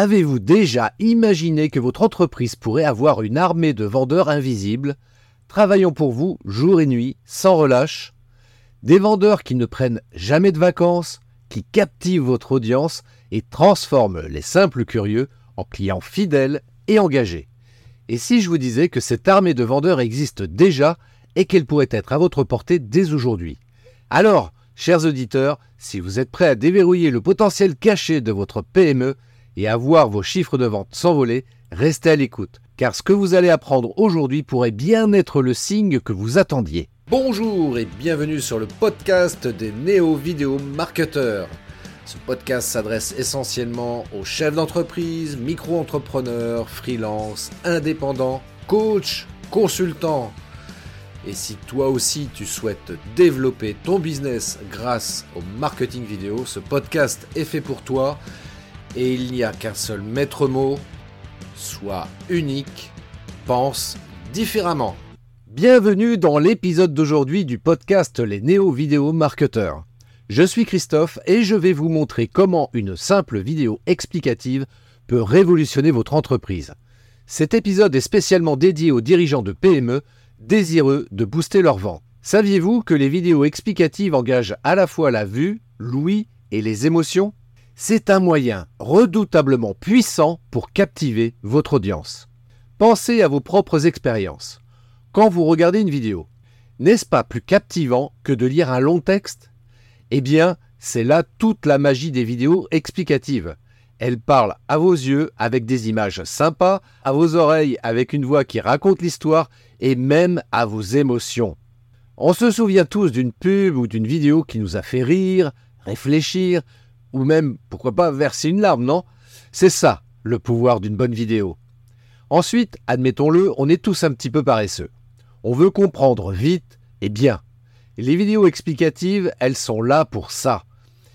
Avez-vous déjà imaginé que votre entreprise pourrait avoir une armée de vendeurs invisibles, travaillant pour vous jour et nuit, sans relâche. Des vendeurs qui ne prennent jamais de vacances, qui captivent votre audience et transforment les simples curieux en clients fidèles et engagés. Et si je vous disais que cette armée de vendeurs existe déjà et qu'elle pourrait être à votre portée dès aujourd'hui? Alors, chers auditeurs, si vous êtes prêts à déverrouiller le potentiel caché de votre PME et à voir vos chiffres de vente s'envoler, restez à l'écoute, car ce que vous allez apprendre aujourd'hui pourrait bien être le signe que vous attendiez. Bonjour et bienvenue sur le podcast des néo-vidéo marketeurs. Ce podcast s'adresse essentiellement aux chefs d'entreprise, micro-entrepreneurs, freelance, indépendants, coachs, consultants. Et si toi aussi tu souhaites développer ton business grâce au marketing vidéo, ce podcast est fait pour toi et il n'y a qu'un seul maître mot, sois unique, pense différemment. Bienvenue dans l'épisode d'aujourd'hui du podcast Les Néo-Vidéo Marketeurs. Je suis Christophe et je vais vous montrer comment une simple vidéo explicative peut révolutionner votre entreprise. Cet épisode est spécialement dédié aux dirigeants de PME désireux de booster leur vente. Saviez-vous que les vidéos explicatives engagent à la fois la vue, l'ouïe et les émotions? C'est un moyen redoutablement puissant pour captiver votre audience. Pensez à vos propres expériences. Quand vous regardez une vidéo, n'est-ce pas plus captivant que de lire un long texte? Eh bien, c'est là toute la magie des vidéos explicatives. Elles parlent à vos yeux avec des images sympas, à vos oreilles avec une voix qui raconte l'histoire et même à vos émotions. On se souvient tous d'une pub ou d'une vidéo qui nous a fait rire, réfléchir, ou même, pourquoi pas, verser une larme, non? C'est ça, le pouvoir d'une bonne vidéo. Ensuite, admettons-le, on est tous un petit peu paresseux. On veut comprendre vite et bien. Les vidéos explicatives, elles sont là pour ça.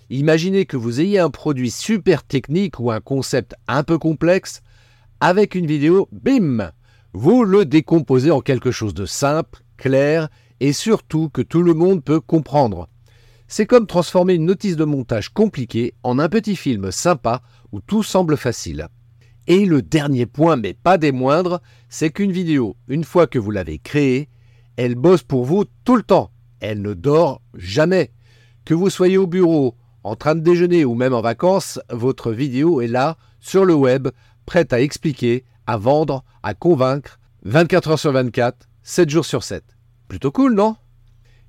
Imaginez que vous ayez un produit super technique ou un concept un peu complexe. Avec une vidéo, bim Vous le décomposez en quelque chose de simple, clair et surtout que tout le monde peut comprendre. C'est comme transformer une notice de montage compliquée en un petit film sympa où tout semble facile. Et le dernier point, mais pas des moindres, c'est qu'une vidéo, une fois que vous l'avez créée, elle bosse pour vous tout le temps. Elle ne dort jamais. Que vous soyez au bureau, en train de déjeuner ou même en vacances, votre vidéo est là, sur le web, prête à expliquer, à vendre, à convaincre, 24 heures sur 24, 7 jours sur 7. Plutôt cool, non?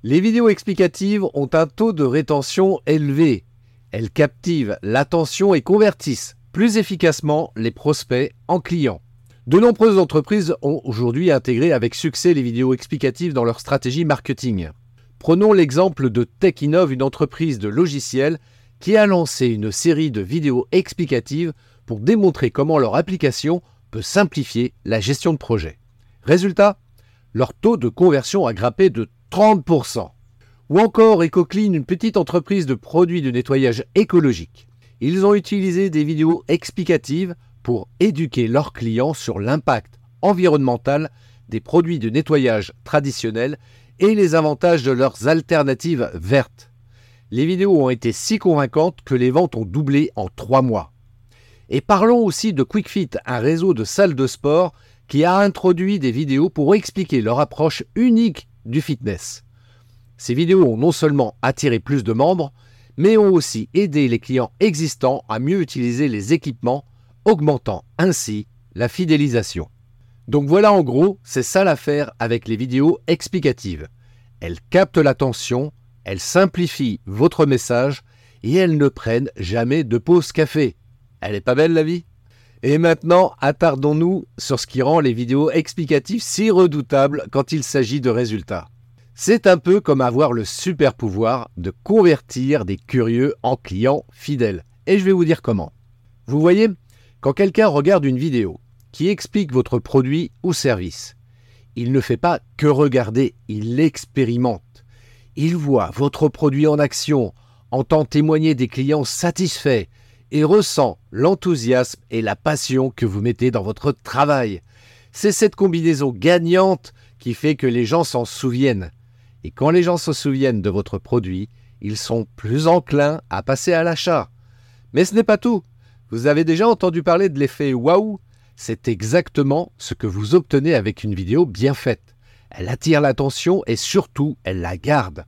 Les vidéos explicatives ont un taux de rétention élevé. Elles captivent l'attention et convertissent plus efficacement les prospects en clients. De nombreuses entreprises ont aujourd'hui intégré avec succès les vidéos explicatives dans leur stratégie marketing. Prenons l'exemple de TechInnov, une entreprise de logiciels qui a lancé une série de vidéos explicatives pour démontrer comment leur application peut simplifier la gestion de projet. Résultat, leur taux de conversion a grimpé de 30%. Ou encore EcoClean, une petite entreprise de produits de nettoyage écologique. Ils ont utilisé des vidéos explicatives pour éduquer leurs clients sur l'impact environnemental des produits de nettoyage traditionnels et les avantages de leurs alternatives vertes. Les vidéos ont été si convaincantes que les ventes ont doublé en trois mois. Et parlons aussi de QuickFit, un réseau de salles de sport qui a introduit des vidéos pour expliquer leur approche unique du fitness. Ces vidéos ont non seulement attiré plus de membres, mais ont aussi aidé les clients existants à mieux utiliser les équipements, augmentant ainsi la fidélisation. Donc voilà en gros, c'est ça l'affaire avec les vidéos explicatives. Elles captent l'attention, elles simplifient votre message et elles ne prennent jamais de pause café. Elle est pas belle la vie? Et maintenant, attardons-nous sur ce qui rend les vidéos explicatives si redoutables quand il s'agit de résultats. C'est un peu comme avoir le super pouvoir de convertir des curieux en clients fidèles. Et je vais vous dire comment. Vous voyez, quand quelqu'un regarde une vidéo qui explique votre produit ou service, il ne fait pas que regarder, il l'expérimente. Il voit votre produit en action, entend témoigner des clients satisfaits et ressent l'enthousiasme et la passion que vous mettez dans votre travail. C'est cette combinaison gagnante qui fait que les gens s'en souviennent. Et quand les gens se souviennent de votre produit, ils sont plus enclins à passer à l'achat. Mais ce n'est pas tout. Vous avez déjà entendu parler de l'effet waouh C'est exactement ce que vous obtenez avec une vidéo bien faite. Elle attire l'attention et surtout, elle la garde.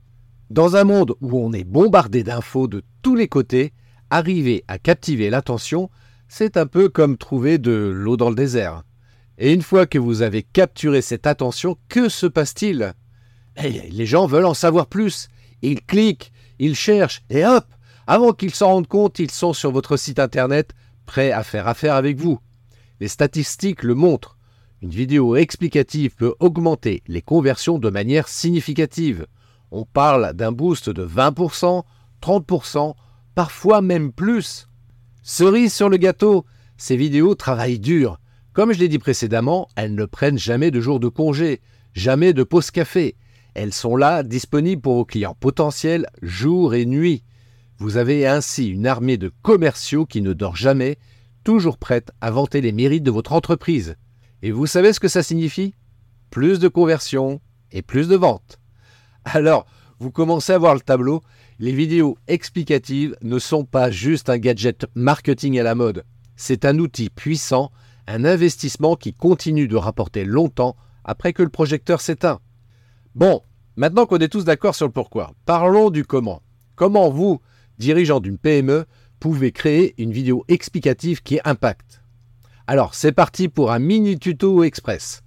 Dans un monde où on est bombardé d'infos de tous les côtés, arriver à captiver l'attention, c'est un peu comme trouver de l'eau dans le désert. Et une fois que vous avez capturé cette attention, que se passe-t-il? Eh, Les gens veulent en savoir plus. Ils cliquent, ils cherchent, et hop Avant qu'ils s'en rendent compte, ils sont sur votre site internet, prêts à faire affaire avec vous. Les statistiques le montrent. Une vidéo explicative peut augmenter les conversions de manière significative. On parle d'un boost de 20%, 30%, parfois même plus. Cerise sur le gâteau, ces vidéos travaillent dur. Comme je l'ai dit précédemment, elles ne prennent jamais de jour de congé, jamais de pause café. Elles sont là, disponibles pour vos clients potentiels, jour et nuit. Vous avez ainsi une armée de commerciaux qui ne dort jamais, toujours prête à vanter les mérites de votre entreprise. Et vous savez ce que ça signifie? Plus de conversions et plus de ventes. Alors, vous commencez à voir le tableau, les vidéos explicatives ne sont pas juste un gadget marketing à la mode. C'est un outil puissant, un investissement qui continue de rapporter longtemps après que le projecteur s'éteint. Bon, maintenant qu'on est tous d'accord sur le pourquoi, parlons du comment. Comment vous, dirigeant d'une PME, pouvez créer une vidéo explicative qui impacte? Alors, c'est parti pour un mini tuto express.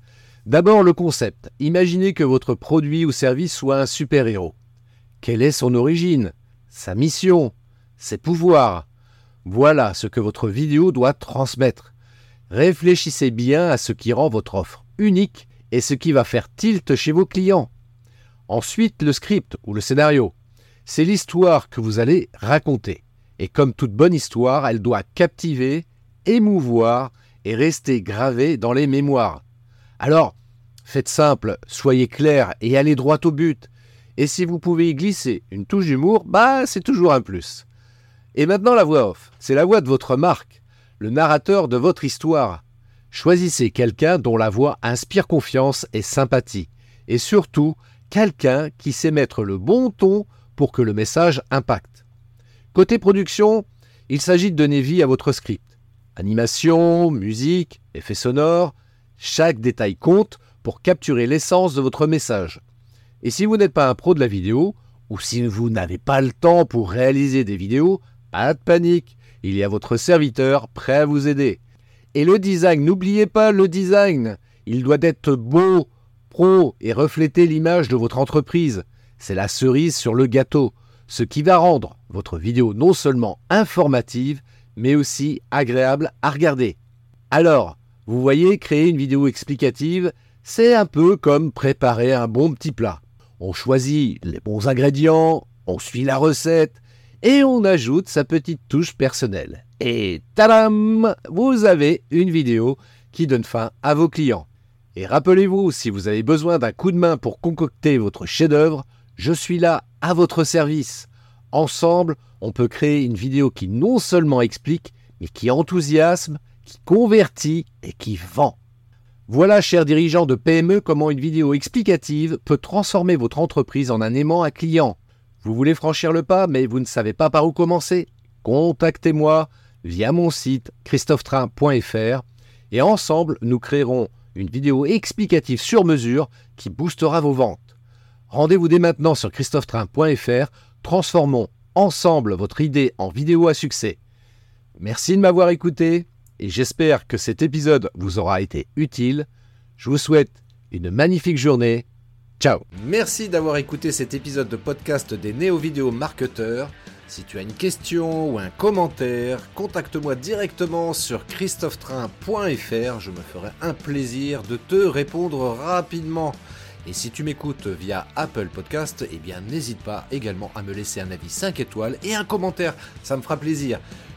D'abord le concept. Imaginez que votre produit ou service soit un super-héros. Quelle est son origine Sa mission Ses pouvoirs? Voilà ce que votre vidéo doit transmettre. Réfléchissez bien à ce qui rend votre offre unique et ce qui va faire tilt chez vos clients. Ensuite, le script ou le scénario. C'est l'histoire que vous allez raconter. Et comme toute bonne histoire, elle doit captiver, émouvoir et rester gravée dans les mémoires. Alors, faites simple, soyez clair et allez droit au but. Et si vous pouvez y glisser une touche d'humour, bah c'est toujours un plus. Et maintenant la voix off, c'est la voix de votre marque, le narrateur de votre histoire. Choisissez quelqu'un dont la voix inspire confiance et sympathie. Et surtout, quelqu'un qui sait mettre le bon ton pour que le message impacte. Côté production, il s'agit de donner vie à votre script. Animation, musique, effets sonores, chaque détail compte pour capturer l'essence de votre message. Et si vous n'êtes pas un pro de la vidéo, ou si vous n'avez pas le temps pour réaliser des vidéos, pas de panique, il y a votre serviteur prêt à vous aider. Et le design, n'oubliez pas le design, il doit être beau, pro et refléter l'image de votre entreprise. C'est la cerise sur le gâteau, ce qui va rendre votre vidéo non seulement informative, mais aussi agréable à regarder. Alors, vous voyez, créer une vidéo explicative, c'est un peu comme préparer un bon petit plat. On choisit les bons ingrédients, on suit la recette et on ajoute sa petite touche personnelle. Et tadam Vous avez une vidéo qui donne fin à vos clients. Et rappelez-vous, si vous avez besoin d'un coup de main pour concocter votre chef-d'œuvre, je suis là à votre service. Ensemble, on peut créer une vidéo qui non seulement explique, mais qui enthousiasme qui convertit et qui vend. Voilà, chers dirigeants de PME, comment une vidéo explicative peut transformer votre entreprise en un aimant à client. Vous voulez franchir le pas, mais vous ne savez pas par où commencer? Contactez-moi via mon site christophetrain.fr et ensemble, nous créerons une vidéo explicative sur mesure qui boostera vos ventes. Rendez-vous dès maintenant sur christophetrain.fr, transformons ensemble votre idée en vidéo à succès. Merci de m'avoir écouté et j'espère que cet épisode vous aura été utile. Je vous souhaite une magnifique journée. Ciao Merci d'avoir écouté cet épisode de podcast des néo-vidéo marketeurs. Si tu as une question ou un commentaire, contacte-moi directement sur christophetrain.fr. Je me ferai un plaisir de te répondre rapidement. Et si tu m'écoutes via Apple Podcast, eh bien n'hésite pas également à me laisser un avis 5 étoiles et un commentaire, ça me fera plaisir.